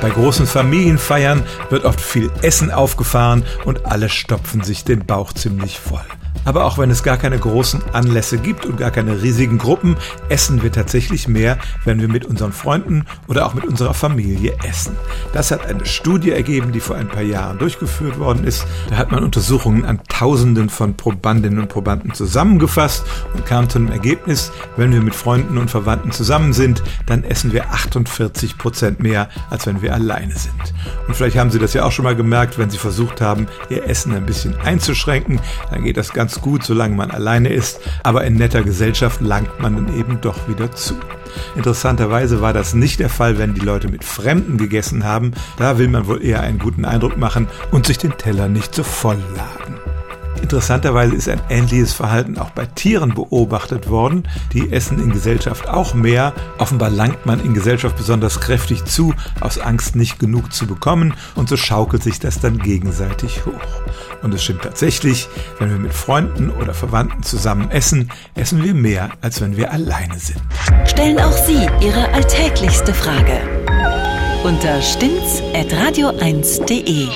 Bei großen Familienfeiern wird oft viel Essen aufgefahren und alle stopfen sich den Bauch ziemlich voll. Aber auch wenn es gar keine großen Anlässe gibt und gar keine riesigen Gruppen, essen wir tatsächlich mehr, wenn wir mit unseren Freunden oder auch mit unserer Familie essen. Das hat eine Studie ergeben, die vor ein paar Jahren durchgeführt worden ist. Da hat man Untersuchungen an Tausenden von Probandinnen und Probanden zusammengefasst und kam zu einem Ergebnis, wenn wir mit Freunden und Verwandten zusammen sind, dann essen wir 48 Prozent mehr, als wenn wir alleine sind. Und vielleicht haben Sie das ja auch schon mal gemerkt, wenn Sie versucht haben, Ihr Essen ein bisschen einzuschränken, dann geht das gut, solange man alleine ist, aber in netter Gesellschaft langt man dann eben doch wieder zu. Interessanterweise war das nicht der Fall, wenn die Leute mit Fremden gegessen haben. Da will man wohl eher einen guten Eindruck machen und sich den Teller nicht so voll laden. Interessanterweise ist ein ähnliches Verhalten auch bei Tieren beobachtet worden. Die essen in Gesellschaft auch mehr. Offenbar langt man in Gesellschaft besonders kräftig zu, aus Angst nicht genug zu bekommen. Und so schaukelt sich das dann gegenseitig hoch. Und es stimmt tatsächlich, wenn wir mit Freunden oder Verwandten zusammen essen, essen wir mehr, als wenn wir alleine sind. Stellen auch Sie Ihre alltäglichste Frage unter stimmtz.radio1.de.